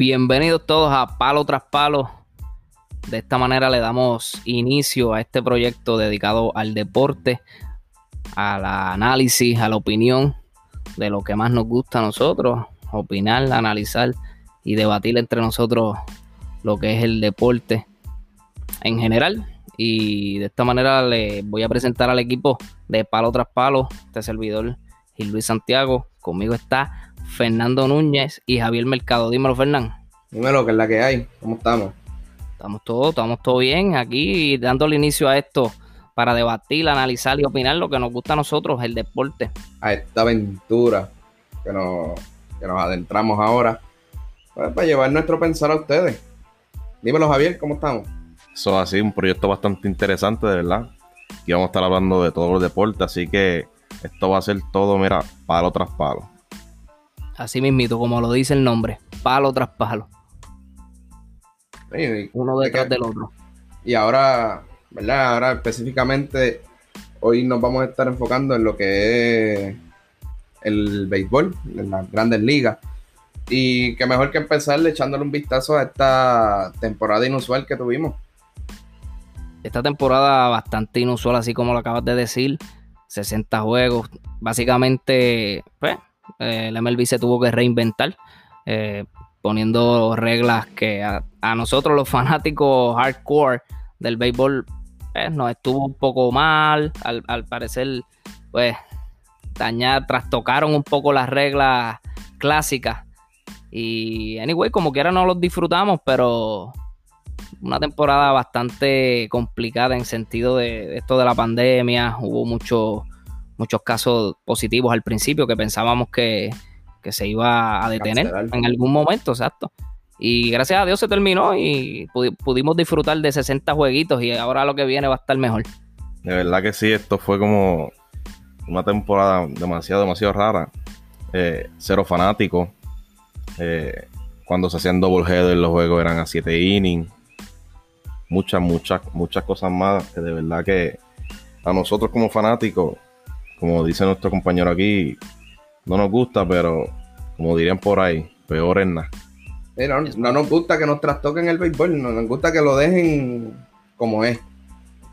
Bienvenidos todos a Palo tras Palo. De esta manera le damos inicio a este proyecto dedicado al deporte, al análisis, a la opinión de lo que más nos gusta a nosotros, opinar, analizar y debatir entre nosotros lo que es el deporte en general. Y de esta manera le voy a presentar al equipo de Palo tras Palo, este servidor Gil Luis Santiago. Conmigo está Fernando Núñez y Javier Mercado. Dímelo, Fernando. Dímelo, que es la que hay. ¿Cómo estamos? Estamos todos, estamos todo bien aquí dándole inicio a esto para debatir, analizar y opinar lo que nos gusta a nosotros, el deporte. A esta aventura que nos, que nos adentramos ahora pues, para llevar nuestro pensar a ustedes. Dímelo, Javier, ¿cómo estamos? Eso así, un proyecto bastante interesante, de verdad. Y vamos a estar hablando de todos los deportes, así que esto va a ser todo, mira, palo tras palo. Así mismito, como lo dice el nombre, palo tras palo. Uno detrás del otro. Y ahora, ¿verdad? Ahora específicamente, hoy nos vamos a estar enfocando en lo que es el béisbol, en las grandes ligas. Y qué mejor que empezar echándole un vistazo a esta temporada inusual que tuvimos. Esta temporada bastante inusual, así como lo acabas de decir. 60 juegos. Básicamente, pues, eh, el MLB se tuvo que reinventar. Eh, poniendo reglas que a, nosotros los fanáticos hardcore del béisbol pues, nos estuvo un poco mal, al, parecer pues dañar, trastocaron un poco las reglas clásicas y anyway como quiera no los disfrutamos pero una temporada bastante complicada en sentido de, esto de la pandemia hubo muchos muchos casos positivos al principio que pensábamos que que se iba a detener en algún momento, exacto. Y gracias a Dios se terminó y pudimos disfrutar de 60 jueguitos y ahora lo que viene va a estar mejor. De verdad que sí, esto fue como una temporada demasiado, demasiado rara. Eh, cero fanáticos. Eh, cuando se hacían double header los juegos eran a 7 innings. Muchas, muchas, muchas cosas más que de verdad que a nosotros como fanáticos, como dice nuestro compañero aquí, no nos gusta, pero como dirían por ahí, peor es nada. no, nos gusta que nos trastoquen el béisbol, no nos gusta que lo dejen como es.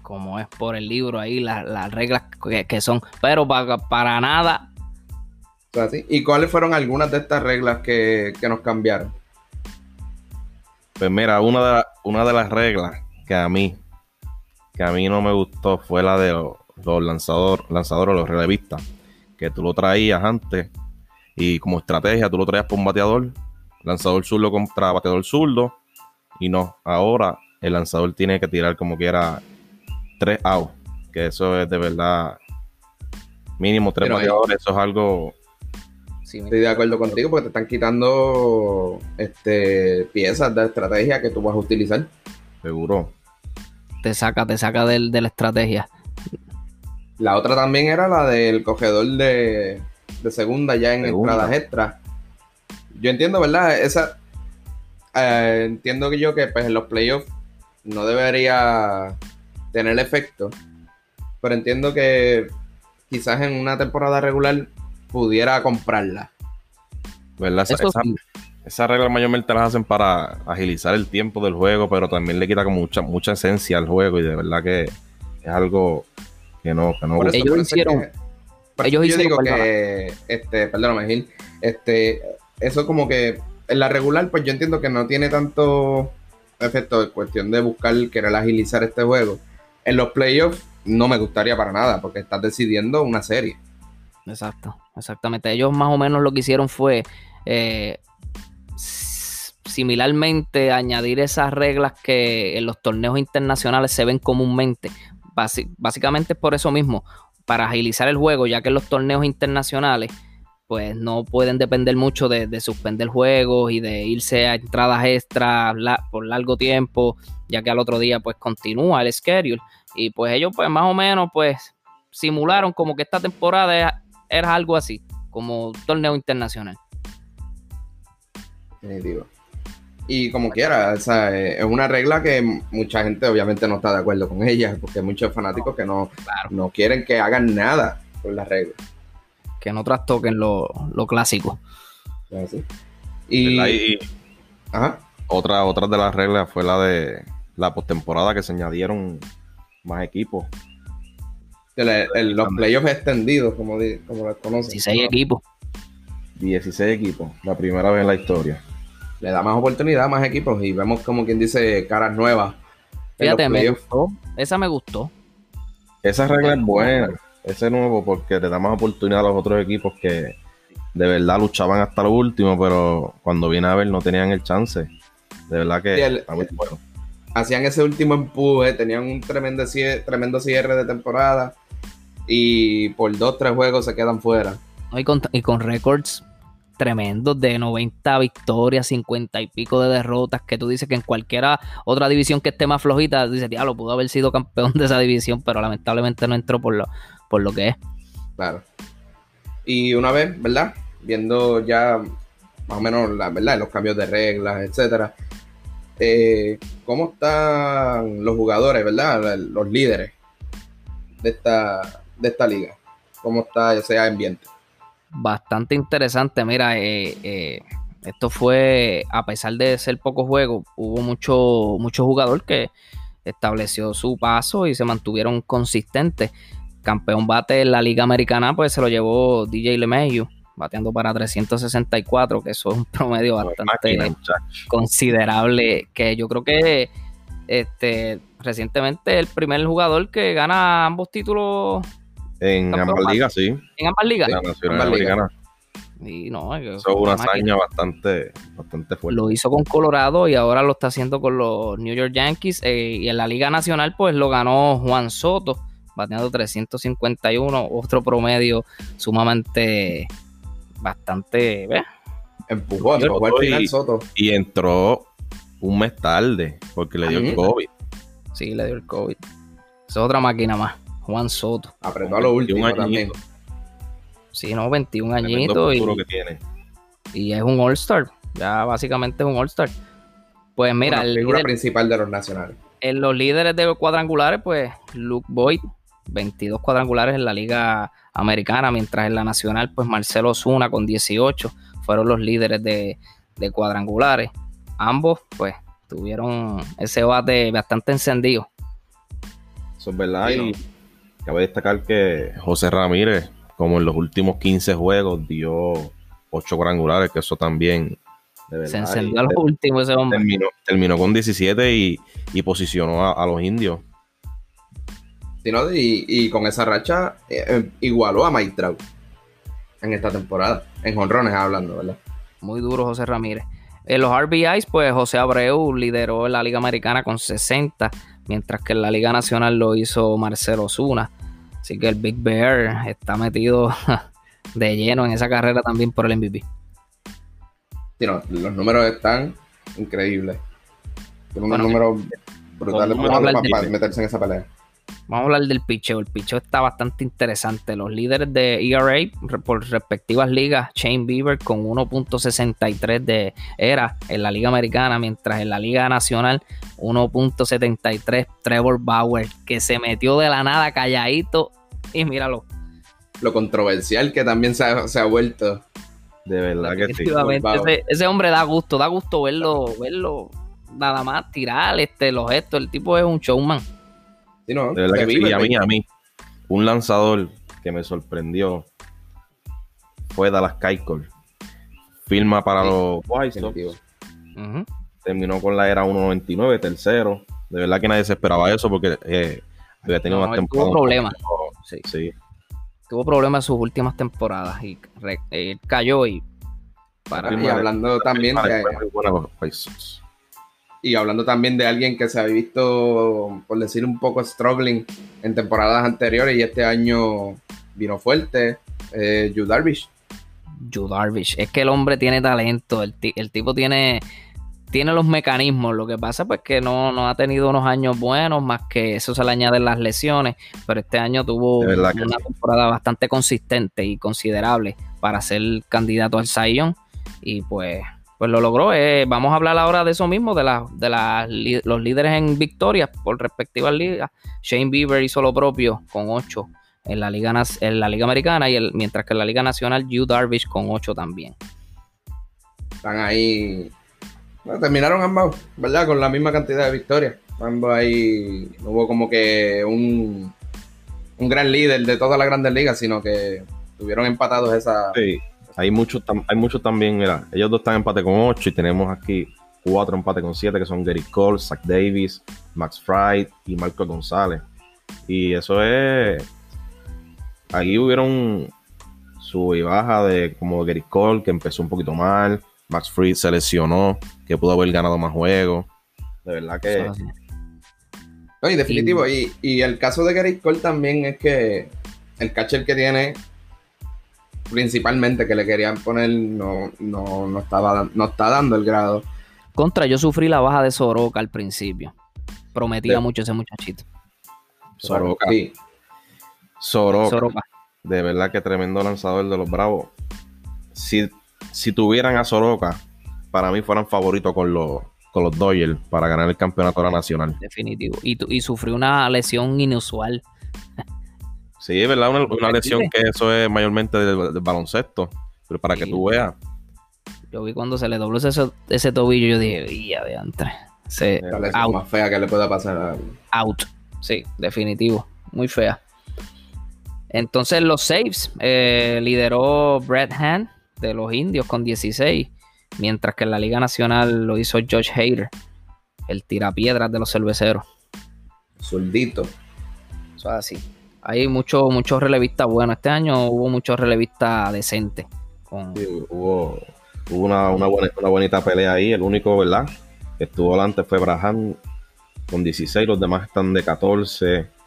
Como es por el libro ahí, las reglas que, son, pero para, para nada. ¿Y cuáles fueron algunas de estas reglas que, nos cambiaron? Pues mira, una de, una de las reglas que a mí, que a mí no me gustó fue la de los, los lanzadores, lanzadores, los relevistas que tú lo traías antes y como estrategia tú lo traías por un bateador, lanzador zurdo contra bateador zurdo y no, ahora el lanzador tiene que tirar como quiera tres outs, que eso es de verdad mínimo tres bateadores, eso es algo... Estoy de acuerdo contigo porque te están quitando este, piezas de estrategia que tú vas a utilizar. Seguro. Te saca, te saca de la estrategia. La otra también era la del cogedor de, segunda ya en entradas extras. Yo entiendo, ¿verdad? Esa. Eh, entiendo que yo que pues en los playoffs no debería tener efecto. Pero entiendo que quizás en una temporada regular pudiera comprarla. ¿Verdad? Esa, esa, regla mayormente las hacen para agilizar el tiempo del juego, pero también le quita como mucha, mucha esencia al juego y de verdad que es algo que no, que no. ellos hicieron. ellos yo digo que, este, perdóname, Gil, este, eso como que en la regular, pues yo entiendo que no tiene tanto efecto en cuestión de buscar querer agilizar este juego. En los playoffs no me gustaría para nada, porque estás decidiendo una serie. Exacto, exactamente. Ellos más o menos lo que hicieron fue eh, similarmente añadir esas reglas que en los torneos internacionales se ven comúnmente básicamente es por eso mismo, para agilizar el juego, ya que los torneos internacionales pues no pueden depender mucho de, suspender juegos y de irse a entradas extras por largo tiempo, ya que al otro día pues continúa el schedule. Y pues ellos pues más o menos pues simularon como que esta temporada era, algo así, como torneo internacional. Y como quiera, es una regla que mucha gente obviamente no está de acuerdo con ella, porque hay muchos fanáticos que no, no quieren que hagan nada con la regla. Que no trastoquen lo, lo clásico. Y, Ajá. Otra, otra de las reglas fue la de la postemporada que se añadieron más equipos. los playoffs extendidos, como, como los conocen. 16 equipos. 16 equipos, la primera vez en la historia. Le da más oportunidad a más equipos y vemos como quien dice caras nuevas. Fíjate, me. Esa me gustó. Esa regla es buena, ese nuevo, porque te da más oportunidad a los otros equipos que de verdad luchaban hasta lo último, pero cuando viene a ver no tenían el chance. De verdad que Hacían ese último empuje, tenían un tremendo, tremendo cierre de temporada y por dos, tres juegos se quedan fuera. Y con, y con récords tremendos de 90 victorias, 50 y pico de derrotas, que tú dices que en cualquiera otra división que esté más flojita, dices, lo pudo haber sido campeón de esa división, pero lamentablemente no entró por lo, por lo que es. Claro. Y una vez, ¿verdad? Viendo ya más o menos la verdad, los cambios de reglas, etcétera. Eh, ¿Cómo están los jugadores, verdad? Los líderes de esta, de esta liga. ¿Cómo está ese ambiente? Bastante interesante. Mira, eh, eh, esto fue, a pesar de ser poco juego, hubo mucho, mucho jugador que estableció su paso y se mantuvieron consistentes. Campeón bate en la Liga Americana, pues se lo llevó DJ LeMahieu, bateando para 364, que eso es un promedio bastante considerable. Que yo creo que este recientemente el primer jugador que gana ambos títulos en ambas ligas, sí. En ambas ligas. La Nacional Americana. Y no, Eso es una hazaña bastante, bastante fuerte. Lo hizo con Colorado y ahora lo está haciendo con los New York Yankees. Eh, y en la Liga Nacional, pues lo ganó Juan Soto, bateando 351, otro promedio sumamente bastante. ¿ves? Empujó, empujó al final Soto. Y entró un mes tarde porque le dio el COVID. Sí, le dio el COVID. Es otra máquina más. Juan Soto. Apretó a lo último también. Sí, no, 21 añitos. Y, que tiene. y es un All-Star. Ya básicamente es un All-Star. Pues mira, el figura principal de los nacionales. En los líderes de cuadrangulares, pues Luke Boyd, 22 cuadrangulares en la Liga Americana, mientras en la Nacional, pues Marcelo Zuna con 18 fueron los líderes de, cuadrangulares. Ambos, pues, tuvieron ese bate bastante encendido. Eso es verdad. y Cabe destacar que José Ramírez, como en los últimos 15 juegos, dio 8 cuadrangulares, que eso también. Se encendió a los últimos ese hombre. Terminó, con 17 y, posicionó a, los indios. y, con esa racha eh, eh, igualó a Mike Trout en esta temporada. En jonrones hablando, ¿verdad? Muy duro José Ramírez. En los RBIs, pues José Abreu lideró en la Liga Americana con 60, mientras que en la Liga Nacional lo hizo Marcelo Zuna. Así que el Big Bear está metido de lleno en esa carrera también por el MVP. Sí, los números están increíbles. Tiene unos números brutales para, meterse en esa pelea. Vamos a hablar del picheo. El picheo está bastante interesante. Los líderes de ERA por respectivas ligas, Shane Bieber con 1.63 de era en la Liga Americana, mientras en la Liga Nacional 1.73 Trevor Bauer, que se metió de la nada calladito y míralo. Lo controversial que también se ha, vuelto. De verdad que sí. Ese, hombre da gusto, da gusto verlo, verlo nada más tirar este, los gestos. El tipo es un showman. de verdad que sí. a mí, a mí, un lanzador que me sorprendió fue Dallas Keuchel. Firma para los White Sox. Terminó con la era 1.99, tercero. De verdad que nadie se esperaba eso porque eh, había tenido más temporadas. Tuvo problemas. Sí. Tuvo problemas en sus últimas temporadas y cayó y para y hablando también de, y hablando también de alguien que se ha visto por decir un poco struggling en temporadas anteriores y este año vino fuerte eh, Yu Darvish. Yu Darvish. Es que el hombre tiene talento el, el tipo tiene tiene los mecanismos. Lo que pasa pues que no, no, ha tenido unos años buenos, más que eso se le añaden las lesiones, pero este año tuvo una temporada bastante consistente y considerable para ser candidato al Zion y pues pues lo logró. Eh, vamos a hablar ahora de eso mismo, de, la, de los líderes en victorias por respectivas ligas. Shane Bieber hizo lo propio con 8 en la Liga, en la Liga Americana, y el, mientras que en la Liga Nacional, Hugh Darvish con 8 también. Están ahí terminaron ambos, ¿verdad? Con la misma cantidad de victorias. Ambos ahí no hubo como que un, un gran líder de todas las grandes ligas, sino que tuvieron empatados esa. Sí, hay muchos, hay muchos también, mira, ellos dos están empate con 8 y tenemos aquí cuatro empates con 7 que son Gary Cole, Zach Davis, Max Fried y Marco González. Y eso es. Aquí hubieron su y baja de como Gary Cole, que empezó un poquito mal. Max Fried se lesionó, que pudo haber ganado más juegos. De verdad que. No, y definitivo. Y, y, el caso de Gary Cole también es que el catcher que tiene, principalmente que le querían poner, no, no, no, estaba, no está dando el grado. Contra, yo sufrí la baja de Soroka al principio. Prometía mucho ese muchachito. Soroka. Sí. Soroka. De verdad que tremendo lanzador de los Bravos. Si, si tuvieran a Soroka, para mí fueran favoritos con los, con los Dodgers para ganar el campeonato nacional. Definitivo. Y, y sufrió una lesión inusual. Sí, es verdad, una, lesión que eso es mayormente del, baloncesto. Pero para que tú veas. Yo vi cuando se le dobló ese, ese tobillo, yo dije, ya de antes. la lesión más fea que le pueda pasar a... Out. Sí, definitivo. Muy fea. Entonces los saves eh, lideró Brett Hand de los indios con 16, mientras que en la Liga Nacional lo hizo George Hader, el tirapiedras de los cerveceros. Soldito. Eso es así. Hay muchos muchos relevistas buenos. Este año hubo muchos relevistas decentes. hubo, una, buena, una bonita pelea ahí. El único, ¿verdad? Que estuvo delante fue Braham con 16. Los demás están de 14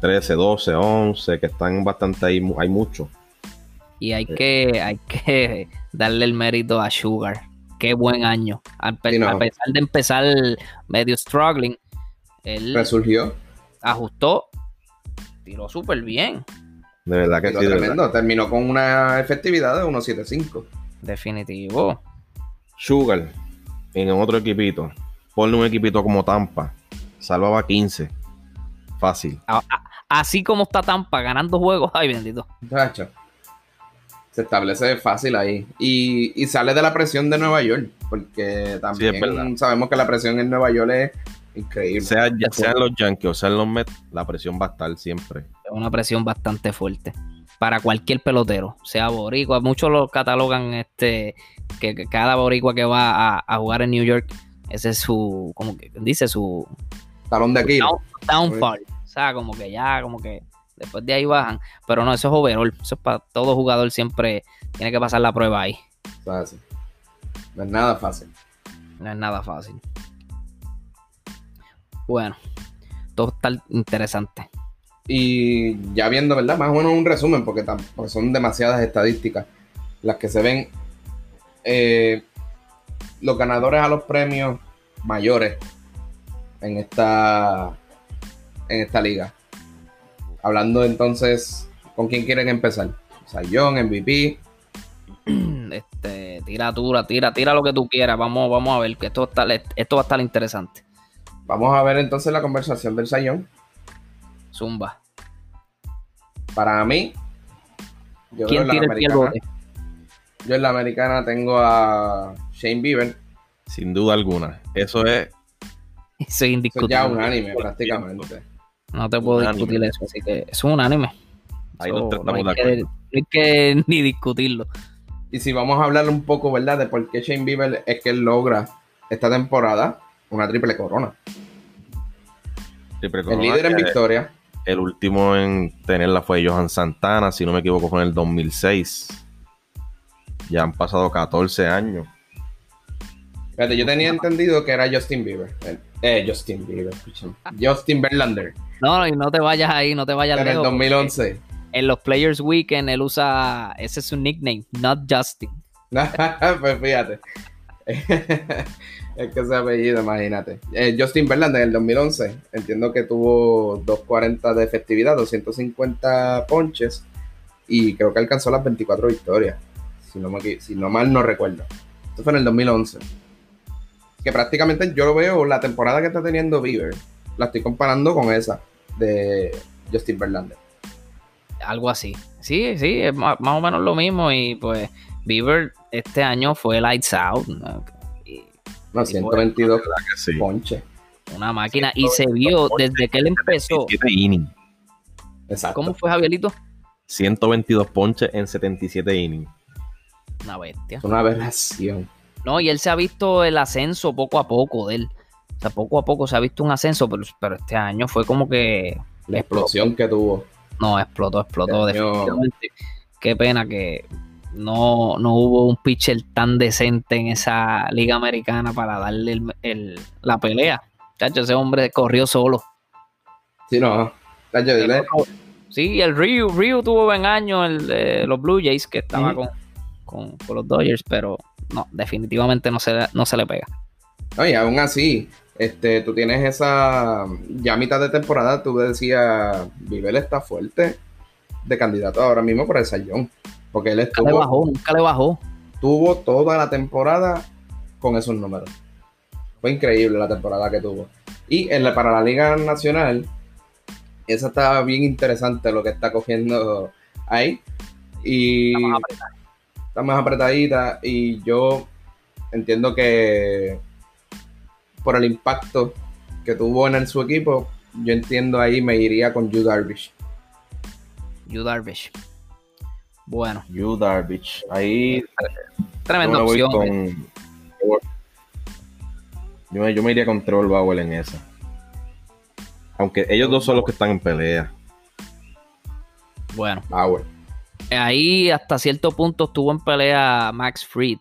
13, 12, 11, que están bastante ahí, hay mucho. Y hay que, hay que darle el mérito a Sugar. Qué buen año. A, pesar de empezar medio struggling, él resurgió. Ajustó, tiró súper bien. De verdad que sí. Tremendo. Terminó con una efectividad de 1.75. Definitivo. Sugar, en otro equipito, ponle un equipito como Tampa, salvaba 15. Fácil así como está Tampa ganando juegos, ay bendito. Se establece fácil ahí. Y, sale de la presión de Nueva York, porque también sabemos que la presión en Nueva York es increíble. Sea, sean los Yankees o sean los Mets, la presión va a estar siempre. Es una presión bastante fuerte para cualquier pelotero, sea boricua. Muchos lo catalogan este que, cada boricua que va a, jugar en New York, ese es su, como que dice, su talón de aquí. downfall. O sea, como que ya, como que después de ahí bajan. Pero no, eso es overall. Eso es para todo jugador siempre tiene que pasar la prueba ahí. Fácil. No es nada fácil. No es nada fácil. Bueno, todo está interesante. Y ya viendo, ¿verdad? Más o menos un resumen, porque, son demasiadas estadísticas las que se ven. Eh, los ganadores a los premios mayores en esta en esta liga. Hablando entonces, ¿con quién quieren empezar? Sayón, MVP. Este, tira, dura, tira, tira lo que tú quieras. Vamos, vamos a ver que esto, está, esto va a estar interesante. Vamos a ver entonces la conversación del Sayón. Zumba. Para mí, yo ¿Quién tira la americana, Yo en la americana tengo a Shane Bieber. Sin duda alguna. Eso es. Eso es indiscutible. Eso es ya un anime prácticamente. No te puedo discutir eso, así que es un anime. Ahí no, hay que, hay que ni discutirlo. Y si vamos a hablar un poco, ¿verdad? De por qué Shane Bieber es que él logra esta temporada una triple corona. Triple corona el líder en victoria. El último en tenerla fue Johan Santana, si no me equivoco, fue en el 2006. Ya han pasado 14 años. Fíjate, yo tenía entendido que era Justin Bieber. Eh, Justin Bieber, Justin Verlander. No, y no te vayas ahí, no te vayas En el 2011. En los Players Weekend él usa, ese es su nickname, not Justin. pues fíjate. es que ese apellido, imagínate. Eh, Justin Verlander en el 2011, entiendo que tuvo 240 de efectividad, 250 ponches y creo que alcanzó las 24 victorias, si no, si no mal no recuerdo. Esto fue en el 2011. Que prácticamente yo lo veo, la temporada que está teniendo Bieber, la estoy comparando con esa de Justin Verlander. Algo así. Sí, sí, es más, o menos lo mismo. Y pues Bieber este año fue Lights Out. No, 122 ponche. Una máquina. Y se vio desde que él empezó. Exacto. ¿Cómo fue, Javierito? 122 ponches en 77 innings. Una bestia. Es una aberración. No, y él se ha visto el ascenso poco a poco de él. O sea, poco a poco se ha visto un ascenso, pero, pero este año fue como que. La explosión que tuvo. No, explotó, explotó. Este definitivamente. Qué pena que no, no hubo un pitcher tan decente en esa liga americana para darle el, la pelea. Chacho, ese hombre corrió solo. Sí, no. Chacho, dile. Sí, el Ryu, Ryu tuvo buen año, el de los Blue Jays, que estaba con, con, los Dodgers, pero no, definitivamente no se, no se le pega. Oye, aún así, este, tú tienes esa. Ya a mitad de temporada, tú decías, Vivel está fuerte de candidato ahora mismo por el Sayón. Porque él estuvo. Nunca le bajó, nunca le bajó. Tuvo toda la temporada con esos números. Fue increíble la temporada que tuvo. Y en la, para la Liga Nacional, esa está bien interesante lo que está cogiendo ahí. Y está más apretadita. Y yo entiendo que por el impacto que tuvo en su equipo, yo entiendo ahí me iría con Yu Darvish. Yu Darvish. Bueno. Yu Darvish. Ahí. Tremenda opción. Eh. Yo, me, yo, me, iría con Trevor Bauer en esa. Aunque ellos dos son los que están en pelea. Bueno. Bauer. Ahí hasta cierto punto estuvo en pelea Max Fried.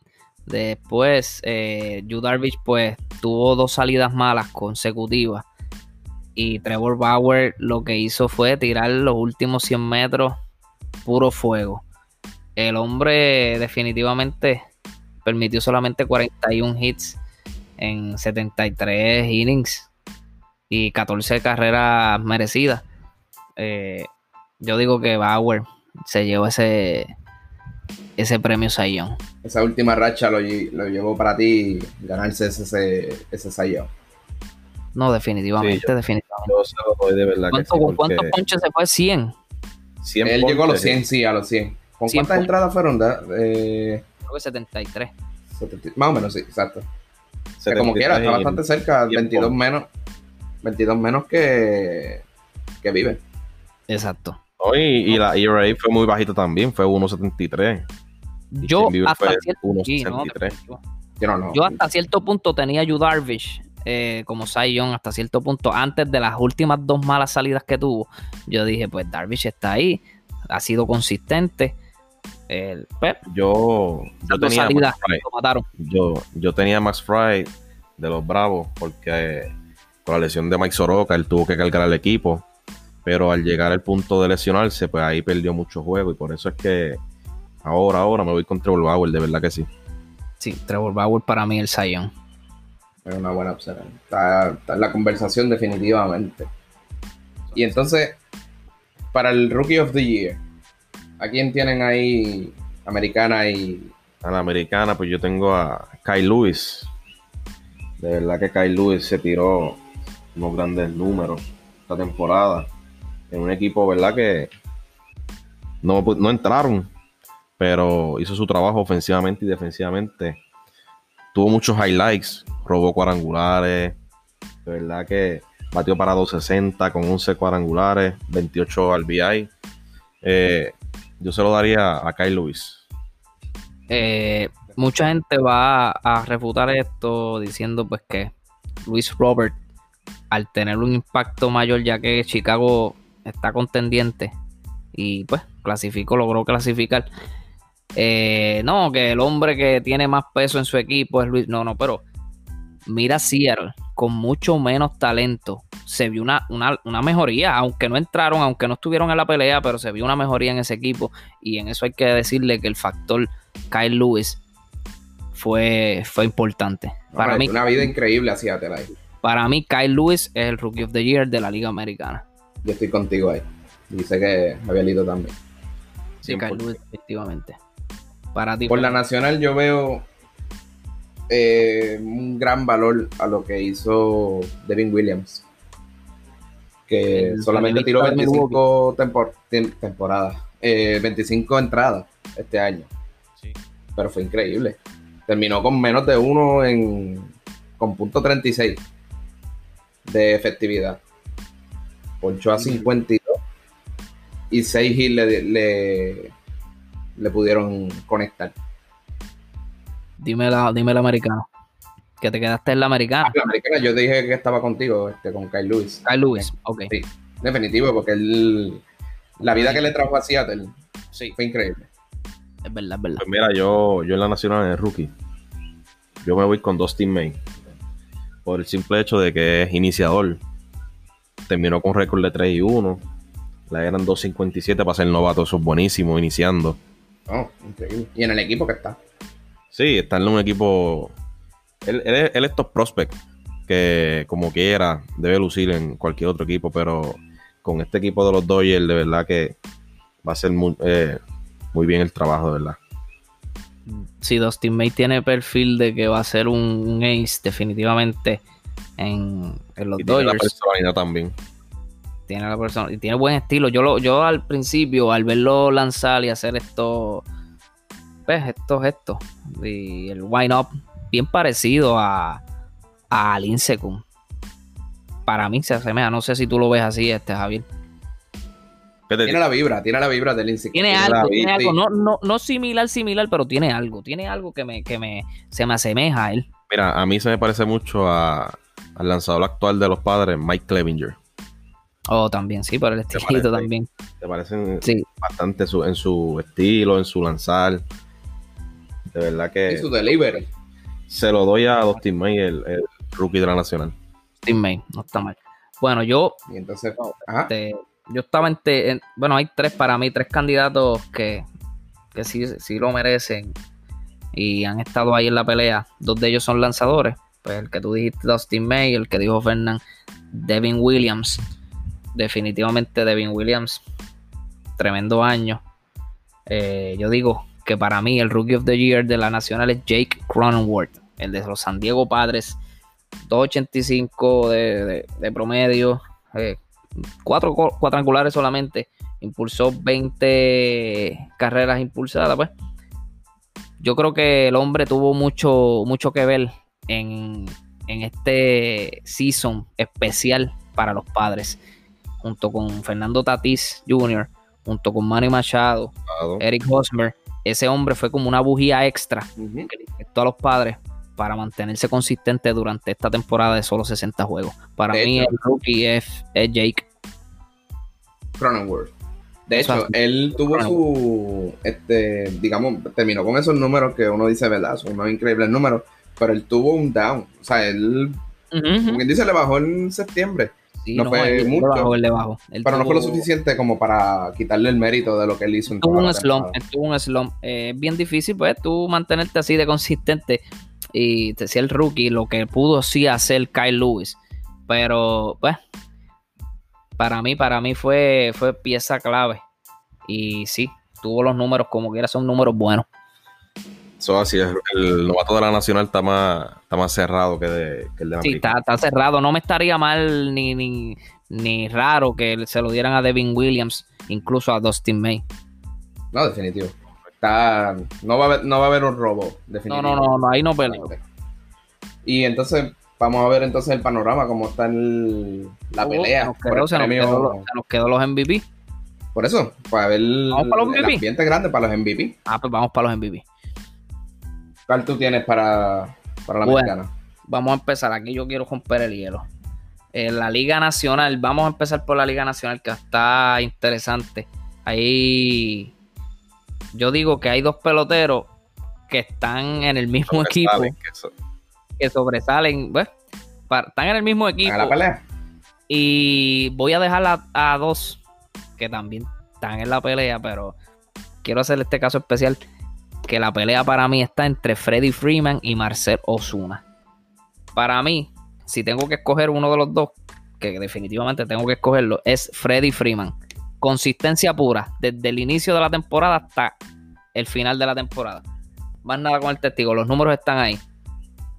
Después, eh, Yu Darvish pues tuvo dos salidas malas consecutivas. Y Trevor Bauer lo que hizo fue tirar los últimos 100 metros puro fuego el hombre definitivamente permitió solamente 41 hits en 73 innings y 14 carreras merecidas. Eh, yo digo que Bauer se llevó ese, ese premio Sayón. Esa última racha lo, llevó para ti ganarse ese, ese Sayón. No, definitivamente, definitivamente. ¿Cuántos ponches se fue? 100. 100 Él llegó a los 100, sí, a los 100. ¿Con cuántas entradas fueron? Eh, Creo que 73. más o menos, sí, exacto. como quiera, está bastante cerca, 22 menos, 22 menos que, que vive. Exacto. y, la ERA fue muy bajita también, fue 1.73. Yo hasta, cierto, yo hasta cierto punto tenía a Darvish eh, como Sion hasta cierto punto. Antes de las últimas dos malas salidas que tuvo, yo dije, pues Darvish está ahí, ha sido consistente el Pep. Yo, yo tenía Max Yo, yo tenía Max Fry de los Bravos porque con la lesión de Mike Soroka él tuvo que cargar al equipo. Pero al llegar al punto de lesionarse, pues ahí perdió mucho juego. Y por eso es que ahora, ahora me voy con Trevor Bauer, de verdad que sí. Sí, Trevor Bauer para mí el Sion. Es una buena opción. Está, está en la conversación definitivamente. Y entonces, para el Rookie of the Year, ¿A quién tienen ahí americana y...? A la americana, pues yo tengo a Kyle Lewis. De verdad que Kyle Lewis se tiró unos grandes números esta temporada. En un equipo, ¿verdad? Que no, no entraron, pero hizo su trabajo ofensivamente y defensivamente. Tuvo muchos highlights, robó cuadrangulares. De verdad que batió para 260 con 11 cuadrangulares, 28 RBI. Eh, yo se lo daría a Kyle Lewis. Eh, mucha gente va a refutar esto diciendo pues que Luis Robert, al tener un impacto mayor ya que Chicago está contendiente y pues clasificó, logró clasificar. Eh, no, que el hombre que tiene más peso en su equipo es Luis. No, no, pero mira Seattle con mucho menos talento se vio una, una, mejoría, aunque no entraron, aunque no estuvieron en la pelea, pero se vio una mejoría en ese equipo. Y en eso hay que decirle que el factor Kyle Lewis fue, fue importante. para mí, una vida increíble hacia. Para mí, Kyle Lewis es el Rookie of the Year de la Liga Americana. Yo estoy contigo ahí. Dice que había leído también. Sí, Kyle Lewis, efectivamente. Para ti. Por la nacional, yo veo eh, un gran valor a lo que hizo Devin Williams que solamente tiró 25 temporadas, 25 eh, entradas este año. Pero fue increíble. Terminó con menos de uno en, con punto 36 de efectividad. Ponchó a 52 y 6 hits le, le, le pudieron conectar. Dime la, dime el americano. Que te quedaste en la americana. La americana, yo te dije que estaba contigo, este, con Kyle Lewis. Kyle Lewis, ok. Sí, definitivo, porque él, la vida que le trajo a Seattle sí. fue increíble. Es verdad, es verdad. Pues mira, yo, yo en la nacional, en el rookie, yo me voy con Dustin May. Por el simple hecho de que es iniciador. Terminó con récord de 3 y 1. La eran 2.57 para ser novato, eso es buenísimo, iniciando. Oh, increíble. Y en el equipo que está. Sí, está en un equipo. Él, él, es top prospect, que como quiera debe lucir en cualquier otro equipo, pero con este equipo de los Dodgers, de verdad que va a ser muy, eh, muy bien el trabajo, de verdad. Si Dustin May tiene perfil de que va a ser un, ace, definitivamente en, los y Dodgers. Tiene la personalidad también. Tiene la persona y tiene buen estilo. Yo, lo, yo al principio, al verlo lanzar y hacer esto estos gestos y el wind up bien parecido a, a Lincecum. Para mí se asemeja, no sé si tú lo ves así, este Javier. Tiene la vibra, tiene la vibra del Lincecum. Tiene, algo, no, no, no, similar, similar, pero tiene algo, tiene algo que me, que me, se me asemeja a él. Mira, a mí se me parece mucho a, al lanzador actual de los padres, Mike Clevinger. Oh, también, sí, por el estilito también. Te parecen bastante en su estilo, en su lanzar. De verdad que. Y su delivery. Se lo doy a Dustin May, el, rookie de la Nacional. Dustin May, no está mal. Bueno, yo. Y entonces. Este, yo estaba en, Bueno, hay tres para mí, tres candidatos que, que sí, sí lo merecen y han estado ahí en la pelea. Dos de ellos son lanzadores. Pues el que tú dijiste, Dustin May, el que dijo Fernán, Devin Williams. Definitivamente Devin Williams. Tremendo año. Eh, yo digo, que para mí el Rookie of the Year de la Nacional es Jake Cronenworth, el de los San Diego Padres, 2.85 de, de, promedio, eh, cuatro cuadrangulares solamente, impulsó 20 carreras impulsadas, pues. Yo creo que el hombre tuvo mucho, mucho que ver en, en este season especial para los padres, junto con Fernando Tatis Jr., junto con Manny Machado, Eric Hosmer ese hombre fue como una bujía extra que le a los padres para mantenerse consistente durante esta temporada de solo 60 juegos. Para mí, el rookie es, Jake Cronenworth. De hecho, él tuvo su, este, digamos, terminó con esos números que uno dice, ¿verdad? Son unos increíbles números, pero él tuvo un down. O sea, él, como quien dice, le bajó en septiembre no, fue mucho. pero no fue lo suficiente como para quitarle el mérito de lo que él hizo. En tuvo, un slump, tuvo un slump. Es bien difícil, pues, tú mantenerte así de consistente. Y te decía el rookie, lo que pudo sí hacer Kyle Lewis. Pero, pues, para mí, para mí fue, fue pieza clave. Y sí, tuvo los números como quiera, son números buenos. Eso así es. El novato de la Nacional está más, está más cerrado que, de, el de la Sí, está, cerrado. No me estaría mal ni, ni, ni, raro que se lo dieran a Devin Williams, incluso a Dustin May. No, definitivo. Está, no, va a haber, no va a haber un robo, definitivo. No, no, no, ahí no peleo. Y entonces, vamos a ver entonces el panorama, cómo está el, la oh, pelea. Nos quedó, se, nos quedó, los MVP. Por eso, para ver ¿Vamos para los MVP? el ambiente grande para los MVP. Ah, pues vamos para los MVP. ¿Cuál tú tienes para, para la bueno, Vamos a empezar. Aquí yo quiero romper el hielo. En la Liga Nacional, vamos a empezar por la Liga Nacional, que está interesante. Ahí yo digo que hay dos peloteros que están en el mismo equipo. Que, sobresalen. Pues, están en el mismo equipo. la pelea. Y voy a dejar a dos que también están en la pelea, pero quiero hacer este caso especial que la pelea para mí está entre Freddy Freeman y Marcel Osuna. Para mí, si tengo que escoger uno de los dos, que definitivamente tengo que escogerlo, es Freddy Freeman. Consistencia pura, desde el inicio de la temporada hasta el final de la temporada. Más nada con el testigo, los números están ahí.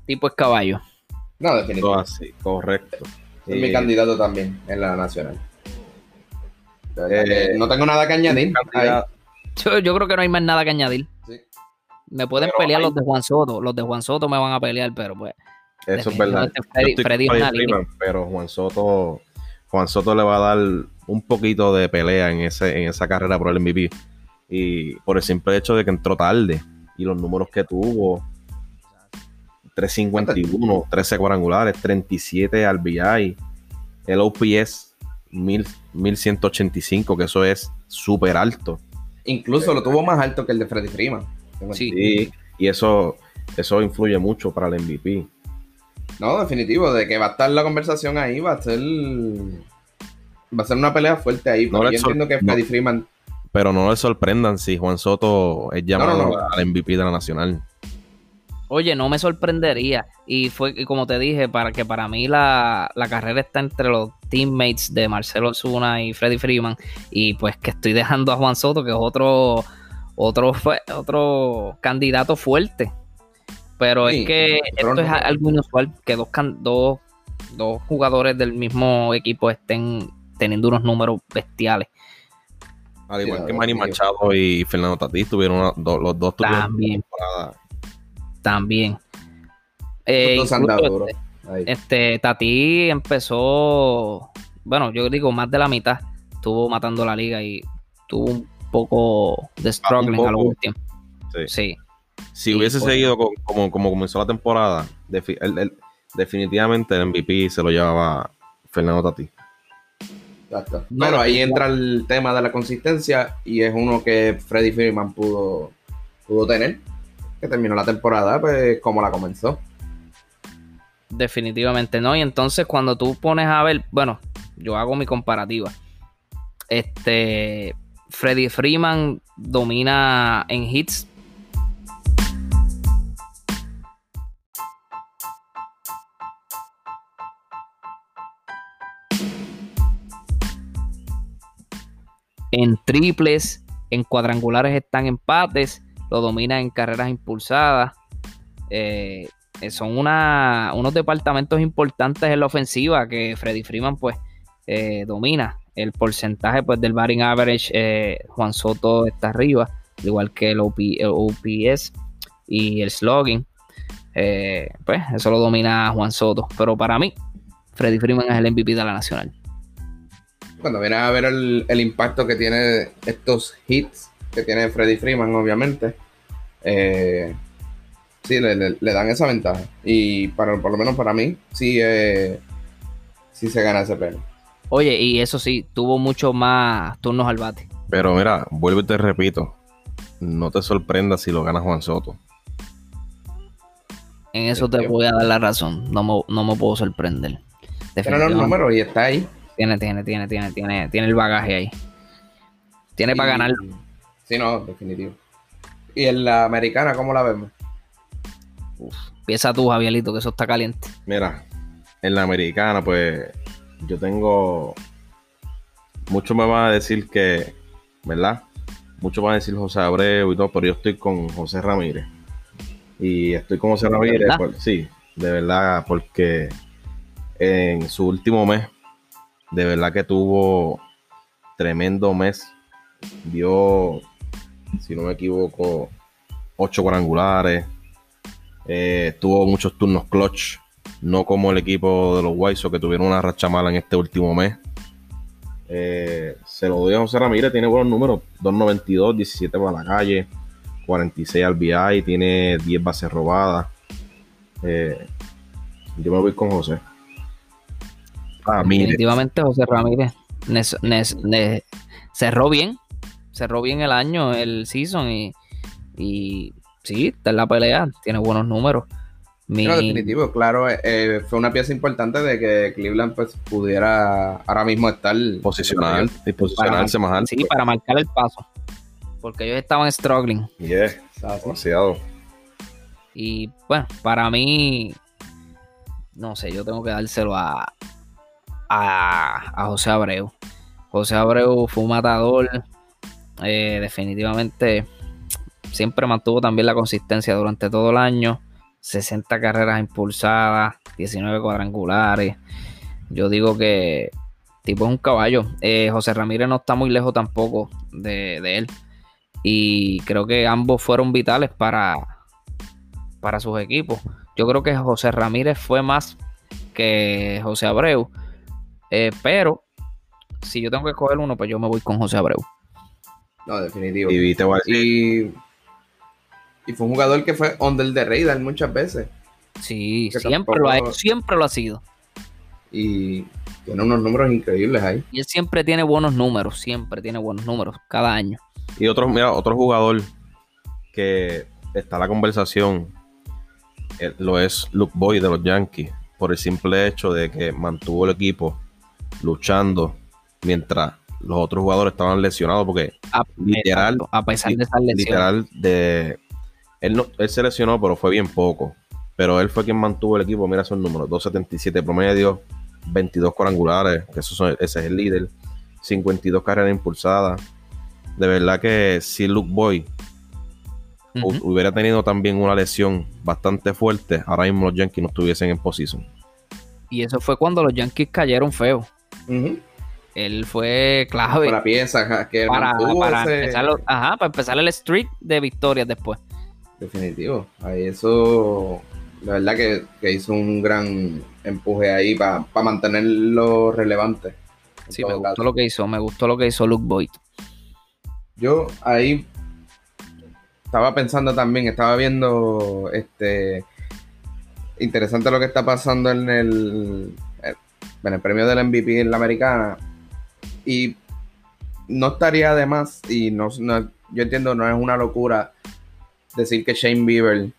Tipo es caballo. No, definitivamente. Así, correcto. Es mi candidato también en la nacional. Eh, no tengo nada que añadir. Yo, yo, creo que no hay más nada que añadir. Me pueden pelear los de Juan Soto. Los de Juan Soto me van a pelear, pero pues Eso es verdad. pero Juan Soto, Juan Soto le va a dar un poquito de pelea en, ese, en esa carrera por el MVP. Y por el simple hecho de que entró tarde y los números que tuvo, 351, 13 cuadrangulares, 37 RBI, el OPS 1185, que eso es súper alto. Incluso lo tuvo más alto que el de Freddy Freeman. Sí, y eso, eso influye mucho para el MVP. No, definitivo, de que va a estar la conversación ahí, va a ser va a ser una pelea fuerte ahí. yo entiendo que Freddy Freeman. Pero no le sorprendan si Juan Soto es llamado al MVP de la Nacional. Oye, no me sorprendería. Y fue como te dije, para que para mí la, carrera está entre los teammates de Marcelo Zuna y Freddy Freeman. Y pues que estoy dejando a Juan Soto, que es otro, otro, otro candidato fuerte. Pero es que esto es algo inusual que dos, dos, dos jugadores del mismo equipo estén teniendo unos números bestiales. Al igual que Manny Machado y Fernando Tatís tuvieron los dos tuvieron también. también. Eh, este, Tati empezó bueno yo digo más de la mitad estuvo matando la liga y tuvo un poco de struggling a lo último sí. si hubiese pues, seguido como, como comenzó la temporada definitivamente el MVP se lo llevaba Fernando Tati bueno, ahí entra el tema de la consistencia y es uno que Freddy Freeman pudo, pudo tener, que terminó la temporada pues como la comenzó. Definitivamente no. Y entonces cuando tú pones a ver, bueno, yo hago mi comparativa. Este, Freddy Freeman domina en hits en triples, en cuadrangulares están empates, lo domina en carreras impulsadas. Eh, son unos departamentos importantes en la ofensiva que Freddy Freeman pues eh, domina. El porcentaje pues del batting average, eh, Juan Soto está arriba, igual que el, OPS y el slogging. pues eso lo domina Juan Soto. Pero para mí, Freddy Freeman es el MVP de la Nacional cuando viene a ver el, impacto que tiene estos hits que tiene Freddy Freeman, obviamente, eh, sí, le, dan esa ventaja. Y para, por lo menos para mí, sí, eh, sí se gana ese premio. Oye, y eso sí, tuvo mucho más turnos al bate. Pero mira, vuelvo y te repito, no te sorprendas si lo gana Juan Soto. En eso te voy a dar la razón, no me, no me puedo sorprender. Pero los números y está ahí. Tiene, tiene, tiene, tiene, tiene, tiene el bagaje ahí. Tiene para ganar. Sí, no, definitivo. ¿Y en la americana cómo la vemos? Uf, empieza tú, Javierito, que eso está caliente. Mira, en la americana, pues yo tengo. Muchos me van a decir que, ¿verdad? Muchos van a decir José Abreu y todo, pero yo estoy con José Ramírez. Y estoy con José Ramírez, sí, de verdad, porque en su último mes de verdad que tuvo tremendo mes. Dio, si no me equivoco, ocho cuadrangulares. Eh, tuvo muchos turnos clutch. No como el equipo de los White que tuvieron una racha mala en este último mes. Eh, se lo doy a José Ramírez, tiene buenos números. 2.92, 17 para la calle, 46 al BI, tiene 10 bases robadas. Eh, yo me voy con José. Definitivamente José Ramírez cerró bien, cerró bien el año, el season y, y sí, está en la pelea, tiene buenos números. Definitivo, claro, eh, eh, fue una pieza importante de que Cleveland pues pudiera ahora mismo estar posicional y posicionarse más alto. Sí, para marcar el paso, porque ellos estaban struggling. Yeah, demasiado. Y bueno, para mí, no sé, yo tengo que dárselo a, a, José Abreu. José Abreu fue un matador. Eh, definitivamente siempre mantuvo también la consistencia durante todo el año. 60 carreras impulsadas, 19 cuadrangulares. Yo digo que tipo es un caballo. Eh, José Ramírez no está muy lejos tampoco de, de, él. Y creo que ambos fueron vitales para, para sus equipos. Yo creo que José Ramírez fue más que José Abreu. Eh, pero si yo tengo que escoger uno, pues yo me voy con José Abreu. No, definitivo. Y, y, fue un jugador que fue under the radar muchas veces. Sí, siempre lo ha siempre lo ha sido. Y tiene unos números increíbles ahí. Y él siempre tiene buenos números, siempre tiene buenos números, cada año. Y otro, mira, otro jugador que está en la conversación eh, lo es Luke Boy de los Yankees, por el simple hecho de que mantuvo el equipo luchando mientras los otros jugadores estaban lesionados, porque literal, a pesar de estar literal de él, no, él se lesionó, pero fue bien poco. Pero él fue quien mantuvo el equipo. Mira esos números: 277 promedio, 22 cuadrangulares, que eso ese es el líder, 52 carreras impulsadas. De verdad que si Luke Boy hubiera tenido también una lesión bastante fuerte, ahora mismo los Yankees no estuviesen en posición. Y eso fue cuando los Yankees cayeron feo. Él fue clave. Para pieza que para, empezar, ajá, para empezar el streak de victorias después. Definitivo. Ahí eso, la verdad que, hizo un gran empuje ahí para mantenerlo relevante. Sí, me gustó lo que hizo, me gustó lo que hizo Luke Boyd. Yo ahí estaba pensando también, estaba viendo este interesante lo que está pasando en el, en el premio del MVP en la americana. Y no estaría de más, y no, yo entiendo, no es una locura decir que Shane Bieber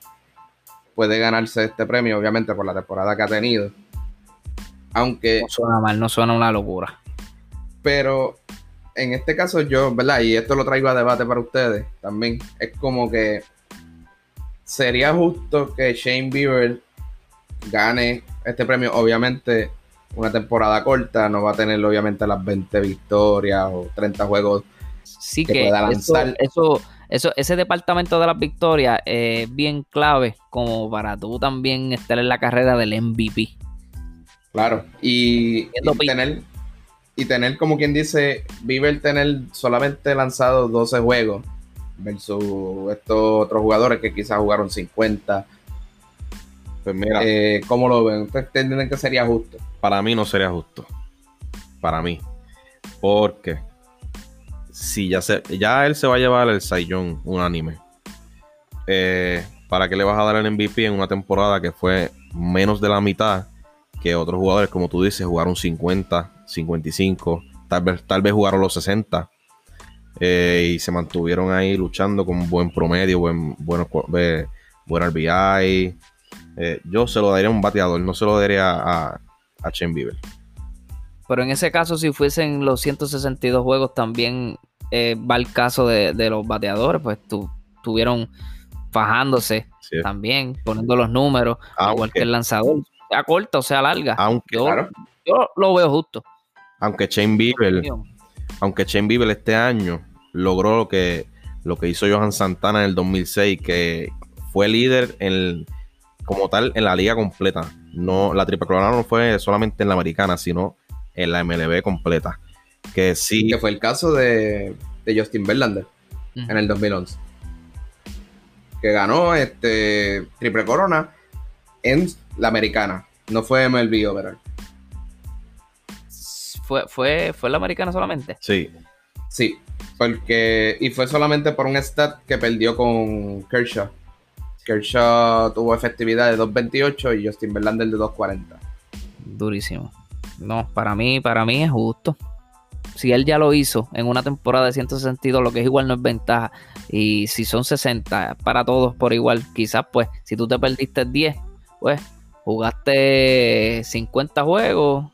puede ganarse este premio, obviamente por la temporada que ha tenido. Aunque. No suena mal, no suena una locura. Pero en este caso, yo, ¿verdad? Y esto lo traigo a debate para ustedes también. Es como que sería justo que Shane Bieber gane este premio. Obviamente, una temporada corta, no va a tener obviamente las 20 victorias o 30 juegos sí que, pueda lanzar. Eso, eso, ese departamento de las victorias es bien clave como para tú también estar en la carrera del MVP. Claro, y, tener y tener como quien dice, Bieber tener solamente lanzado 12 juegos versus estos otros jugadores que quizás jugaron 50 pues mira. Eh, ¿Cómo lo ven? ¿Ustedes entienden que sería justo? Para mí no sería justo. Para mí. Porque si ya se, ya él se va a llevar el Saiyón unánime. Eh, ¿Para qué le vas a dar el MVP en una temporada que fue menos de la mitad que otros jugadores, como tú dices, jugaron 50, 55, tal vez, tal vez jugaron los 60 eh, y se mantuvieron ahí luchando con buen promedio, buen, bueno, buen RBI, eh, yo se lo daría a un bateador, no se lo daría a, a Chen Bieber. Pero en ese caso, si fuesen los 162 juegos, también eh, va el caso de, los bateadores, pues tu, tuvieron fajándose también, poniendo los números, igual que el lanzador, sea corta o sea larga. Aunque, yo, yo lo veo justo. Aunque Chen Bieber, aunque Chen Bieber este año logró lo que, lo que hizo Johan Santana en el 2006, que fue líder en el como tal en la liga completa. No, la triple corona no fue solamente en la americana, sino en la MLB completa. Que sí. Que fue el caso de, Justin Verlander en el 2011. Que ganó este triple corona en la americana. No fue MLB overall. ¿Fue, fue, ¿Fue la americana solamente? Sí. Sí. Porque, y fue solamente por un stat que perdió con Kershaw Kershaw tuvo efectividad de 2.28 y Justin Verlander de 2.40. Durísimo. No, para mí, para mí es justo. Si él ya lo hizo en una temporada de 162, lo que es igual no es ventaja. Y si son 60 para todos por igual, quizás pues si tú te perdiste 10, pues jugaste 50 juegos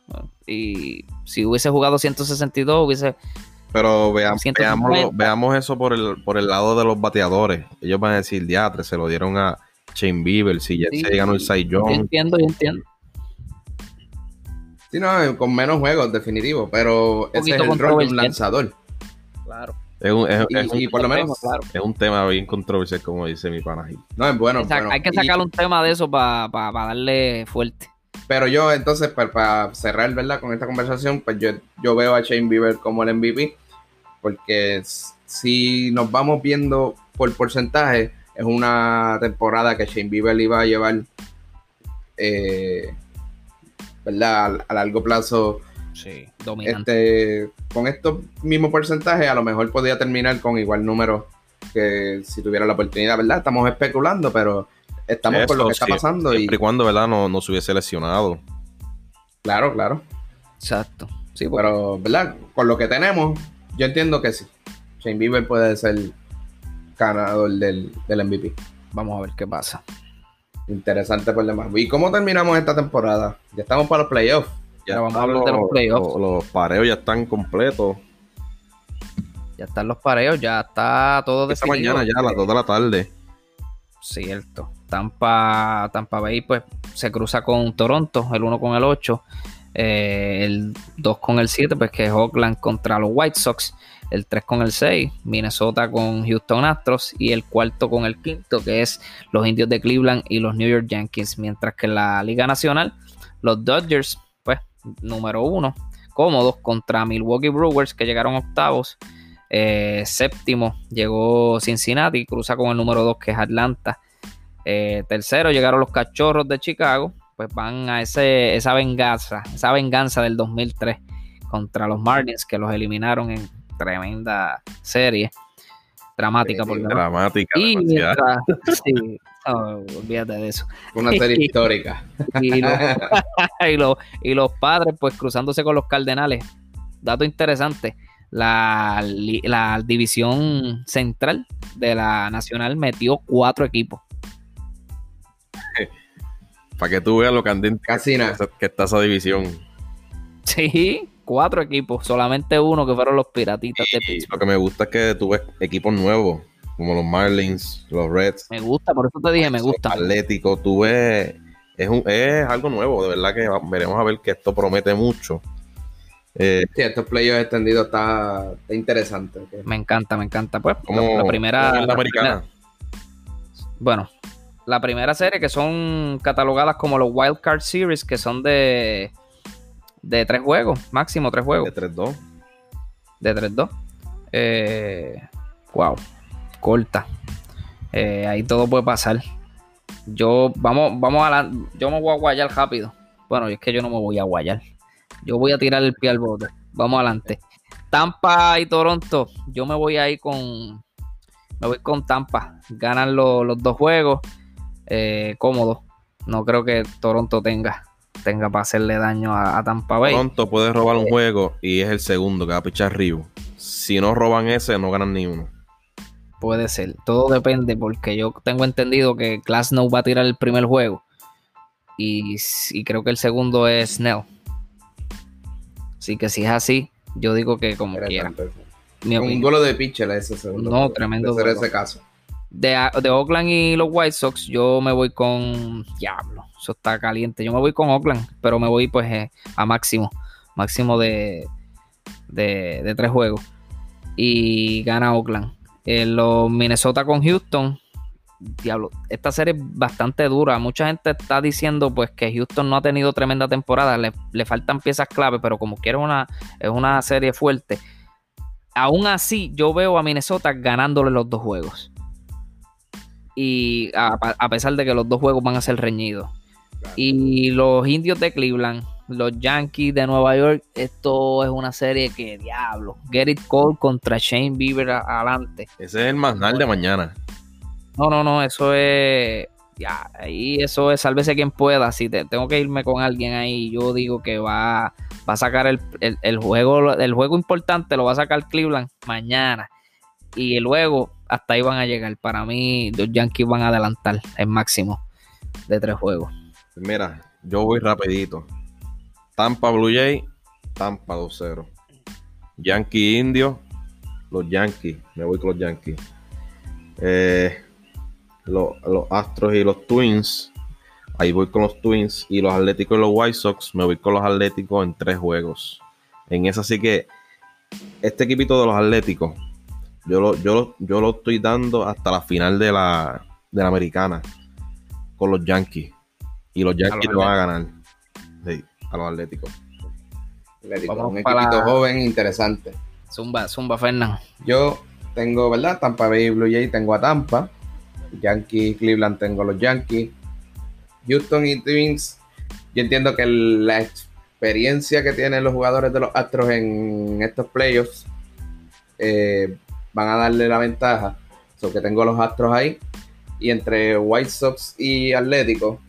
y si hubiese jugado 162 hubiese pero veamos, veamos, eso por el, por el lado de los bateadores. Ellos van a decir, diatre, se lo dieron a Shane Bieber, si ya se ganó el Young. Yo entiendo, yo entiendo. Sí, no, con menos juegos, definitivo, pero ese es el rol de un lanzador. Claro. Es un, y, por lo menos es un tema bien controversial, como dice mi pana. No, es bueno. Hay que sacar un tema de eso para darle fuerte. Pero yo, entonces, para, cerrar, ¿verdad? Con esta conversación, pues yo, yo veo a Shane Bieber como el MVP, porque si nos vamos viendo por porcentaje, es una temporada que Shane Bieber iba a llevar eh, ¿verdad? A, largo plazo. Sí, dominante. Este, con estos mismos porcentajes, a lo mejor podría terminar con igual número que si tuviera la oportunidad, ¿verdad? Estamos especulando, pero estamos por lo que está pasando. Siempre y, cuando, ¿verdad? No, no se hubiese lesionado. Claro, claro. Exacto. Sí, pero, ¿verdad? Con lo que tenemos, yo entiendo que sí. Shane Bieber puede ser ganador del, del MVP. Vamos a ver qué pasa. Interesante por demás. ¿Y cómo terminamos esta temporada? Ya estamos para los playoffs. Ya vamos a hablar de los playoffs. Los, pareos ya están completos. Ya están los pareos, ya está todo Esta mañana ya a las 2 de la tarde. Cierto. Tampa, Tampa Bay pues se cruza con Toronto, el 1 con el 8. Eh, el 2 con el 7, pues que es Oakland contra los White Sox el 3 con el 6, Minnesota con Houston Astros y el cuarto con el quinto, que es los Indios de Cleveland y los New York Yankees, mientras que en la Liga Nacional, los Dodgers, pues, número uno, cómodos contra Milwaukee Brewers, que llegaron octavos. Eh, séptimo llegó Cincinnati, cruza con el número 2 que es Atlanta. Eh, tercero llegaron los Cachorros de Chicago, pues van a ese, esa venganza, esa venganza del 2003 contra los Marlins que los eliminaron en tremenda serie. Dramática, por Dramática. Y mientras, sí, olvídate de eso. Una serie histórica. Y los, y, los, padres, pues cruzándose con los cardenales. Dato interesante. La, la división central de la Nacional metió cuatro equipos. Para que tú veas lo candente que está esa división. Sí, cuatro equipos, solamente uno que fueron los Piratitas de Pittsburgh. Lo que me gusta es que tú ves equipos nuevos, como los Marlins, los Reds. Me gusta, por eso te dije, me gusta. Atlético, tú ves, es, un, es algo nuevo, de verdad que veremos a ver que esto promete mucho. Eh, sí, estos playoffs extendidos está, interesante. Me encanta, me encanta. Pues como, la primera. La americana. bueno, la primera serie que son catalogadas como los Wild Card Series, que son de de tres juegos, máximo tres juegos. De 3-2. De 3-2. Eh, wow, corta. Eh, ahí todo puede pasar. Yo, vamos, vamos a la, yo me voy a guayar rápido. Bueno, es que yo no me voy a guayar. Yo voy a tirar el pie al bote. Vamos adelante. Tampa y Toronto. Yo me voy ahí con. Me voy con Tampa. Ganan los dos juegos. Eh, cómodo. No creo que Toronto tenga tenga para hacerle daño a, Tampa Bay. Pronto puede robar un juego y es el segundo que va a pichar Río. Si no roban ese, no ganan ni uno. Puede ser, todo depende porque yo tengo entendido que no va a tirar el primer juego y, creo que el segundo es Snell. Así que si es así, yo digo que como quiera. un golo de pitcher ese segundo. No, tremendo. ese caso. De, de Oakland y los White Sox, yo me voy con Diablo eso está caliente. Yo me voy con Oakland, pero me voy pues eh, a máximo, máximo de, de, tres juegos. Y gana Oakland. En los Minnesota con Houston, diablo, esta serie es bastante dura. Mucha gente está diciendo pues que Houston no ha tenido tremenda temporada, le, faltan piezas clave, pero como quiere una, es una serie fuerte. Aún así, yo veo a Minnesota ganándole los dos juegos. Y a pesar de que los dos juegos van a ser reñidos. Y los indios de Cleveland, los Yankees de Nueva York, esto es una serie que diablo. Get it Cole contra Shane Bieber adelante. Ese es el mal de mañana. No, no, no, eso es. Ya, ahí eso es sálvese quien pueda. Si te, tengo que irme con alguien ahí, yo digo que va, va a sacar el, juego, el juego importante, lo va a sacar Cleveland mañana. Y luego, hasta ahí van a llegar. Para mí, los Yankees van a adelantar el máximo de tres juegos. Mira, yo voy rapidito. Tampa Blue Jay, Tampa 2-0. Yankee Indio, los Yankees. Me voy con los Yankees. Eh, los, Astros y los Twins. Ahí voy con los Twins. Y los Atléticos y los White Sox. Me voy con los Atléticos en tres juegos. En esa sí que este equipito de los Atléticos. Yo lo, yo, yo lo estoy dando hasta la final de la, de la americana. Con los Yankees. Y los Yankees lo van a ganar. Sí, a los Atléticos. un equipito joven interesante. Zumba, Zumba Fernando. Yo tengo, ¿verdad? Tampa Bay Blue Jay tengo a Tampa. Yankees, Cleveland tengo a los Yankees. Houston y Twins, yo entiendo que la experiencia que tienen los jugadores de los Astros en estos playoffs eh, van a darle la ventaja. So que tengo los Astros ahí. Y entre White Sox y Atléticos,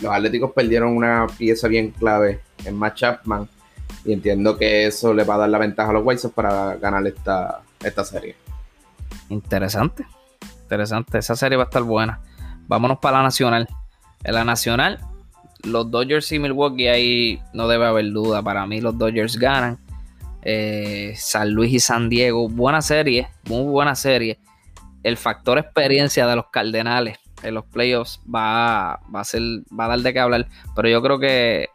los Atléticos perdieron una pieza bien clave en Matt Chapman. Y entiendo que eso le va a dar la ventaja a los White Sox para ganar esta, esta serie. Interesante. Interesante. Esa serie va a estar buena. Vámonos para la nacional. En la nacional, los Dodgers y Milwaukee, ahí no debe haber duda. Para mí, los Dodgers ganan. Eh, San Luis y San Diego, buena serie, muy buena serie. El factor experiencia de los Cardenales en los playoffs va, a ser, va a dar de qué hablar. Pero yo creo que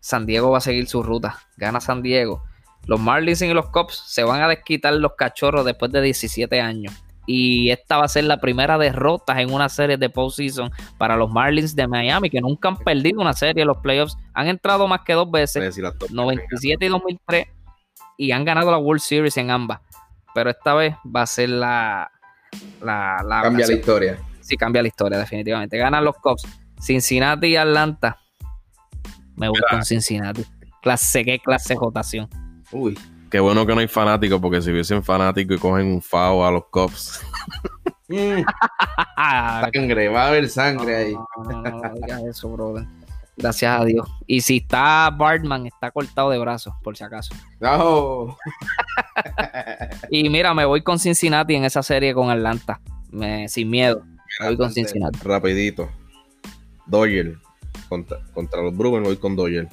San Diego va a seguir su ruta. Gana San Diego. Los Marlins y los Cubs se van a desquitar los cachorros después de 17 años. Y esta va a ser la primera derrota en una serie de postseason para los Marlins de Miami, que nunca han perdido una serie en los playoffs. Han entrado más que dos veces, 97 y 2003, y han ganado la World Series en ambas. Pero esta vez va a ser la. la, cambia la historia. Sí, cambia la historia, definitivamente. Ganan los Cubs. Cincinnati y Atlanta. Me gusta Cincinnati. Clase, qué clase de votación. Uy. Qué bueno que no hay fanáticos, porque si hubiesen fanáticos y cogen un FAO a los Cubs. sangre, va a haber sangre ahí. No, no, no, eso, brother. Gracias a Dios. Y si está Bartman, está cortado de brazos, por si acaso. No. y mira, me voy con Cincinnati en esa serie con Atlanta. sin miedo. Me voy con Cincinnati. Rapidito. Doyle. Contra, los Brewers voy con Doyle.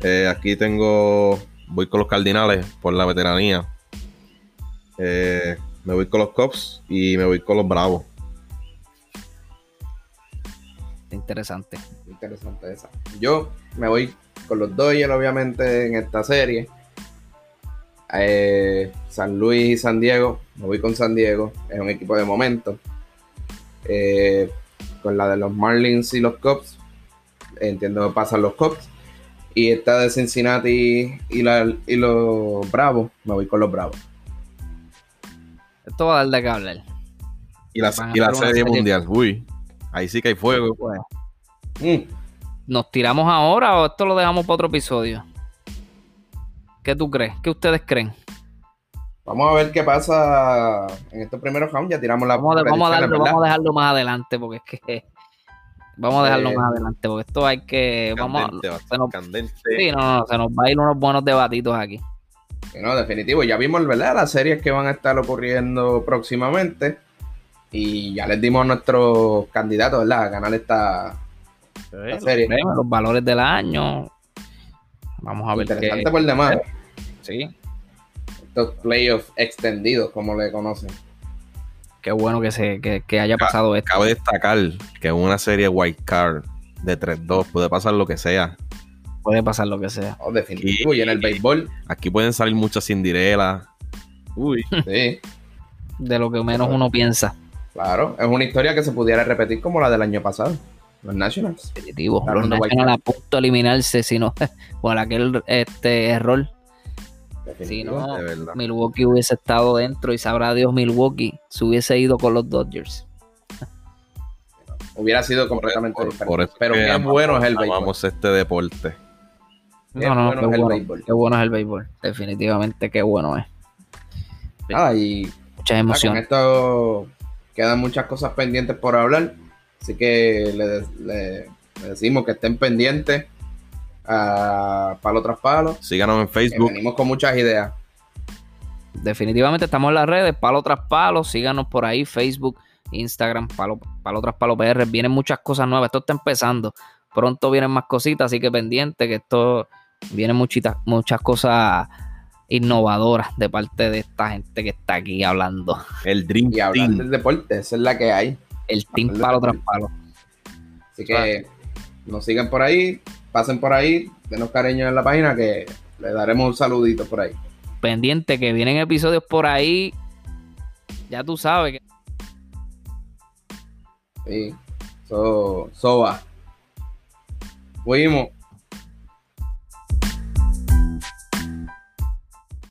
Eh, aquí tengo. Voy con los Cardinales por la veteranía. Eh, me voy con los Cubs y me voy con los Bravos. Interesante. Interesante esa. Yo me voy con los Dodgers, obviamente, en esta serie. Eh, San Luis y San Diego. Me voy con San Diego. Es un equipo de momento. Eh, con la de los Marlins y los Cubs. Entiendo que pasan los Cubs. Y esta de Cincinnati y, la, y los Bravos. Me voy con los Bravos. Esto va a dar de que hablar. Y la, y la serie mundial. Uy. Ahí sí que hay fuego. Pues. Mm. ¿Nos tiramos ahora o esto lo dejamos para otro episodio? ¿Qué tú crees? ¿Qué ustedes creen? Vamos a ver qué pasa en estos primeros rounds. Ya tiramos la vamos, vamos, a vamos a dejarlo más adelante porque es que vamos a dejarlo más adelante porque esto hay que vamos se nos, Sí, no, no, se nos va a ir unos buenos debatitos aquí. no, definitivo. Ya vimos, ¿verdad? Las series que van a estar ocurriendo próximamente. Y ya les dimos a nuestros candidatos, ¿verdad? A ganar esta, serie. Los valores del año. Vamos a ver. Interesante por demás. Sí. Estos playoffs extendidos, como le conocen. Qué bueno que, se, que, haya pasado esto. Cabe destacar que en una serie White Card de 3-2 puede pasar lo que sea. Puede pasar lo que sea. Oh, definitivo. Y, en el béisbol. Aquí pueden salir muchas cindirelas. Uy. sí. De lo que menos uno piensa. Claro, es una historia que se pudiera repetir como la del año pasado. Los Nationals. Definitivo. los Nationals a punto de eliminarse, sino por aquel este error. Si no, Milwaukee hubiese estado dentro y sabrá Dios Milwaukee se hubiese ido con los Dodgers. Hubiera sido completamente diferente. pero qué bueno es el béisbol. Vamos este deporte. No, no, bueno es el béisbol. Qué bueno es el béisbol. Definitivamente qué bueno es. Ah, y muchas emociones. esto Quedan muchas cosas pendientes por hablar. Así que le, decimos que estén pendientes a Palo tras Palo. Síganos en Facebook. venimos con muchas ideas. Definitivamente estamos en las redes, Palo tras Palo. Síganos por ahí, Facebook, Instagram, Palo, Palo tras Palo PR. Vienen muchas cosas nuevas. Esto está empezando. Pronto vienen más cositas, así que pendiente que esto vienen muchitas, muchas cosas innovadoras de parte de esta gente que está aquí hablando. El Dream Y hablar del deporte, esa es la que hay. El Team Palo tras Palo. Así que nos sigan por ahí, pasen por ahí, denos cariño en la página que le daremos un saludito por ahí. Pendiente que vienen episodios por ahí. Ya tú sabes que. Sí, so, so va. Fuimos.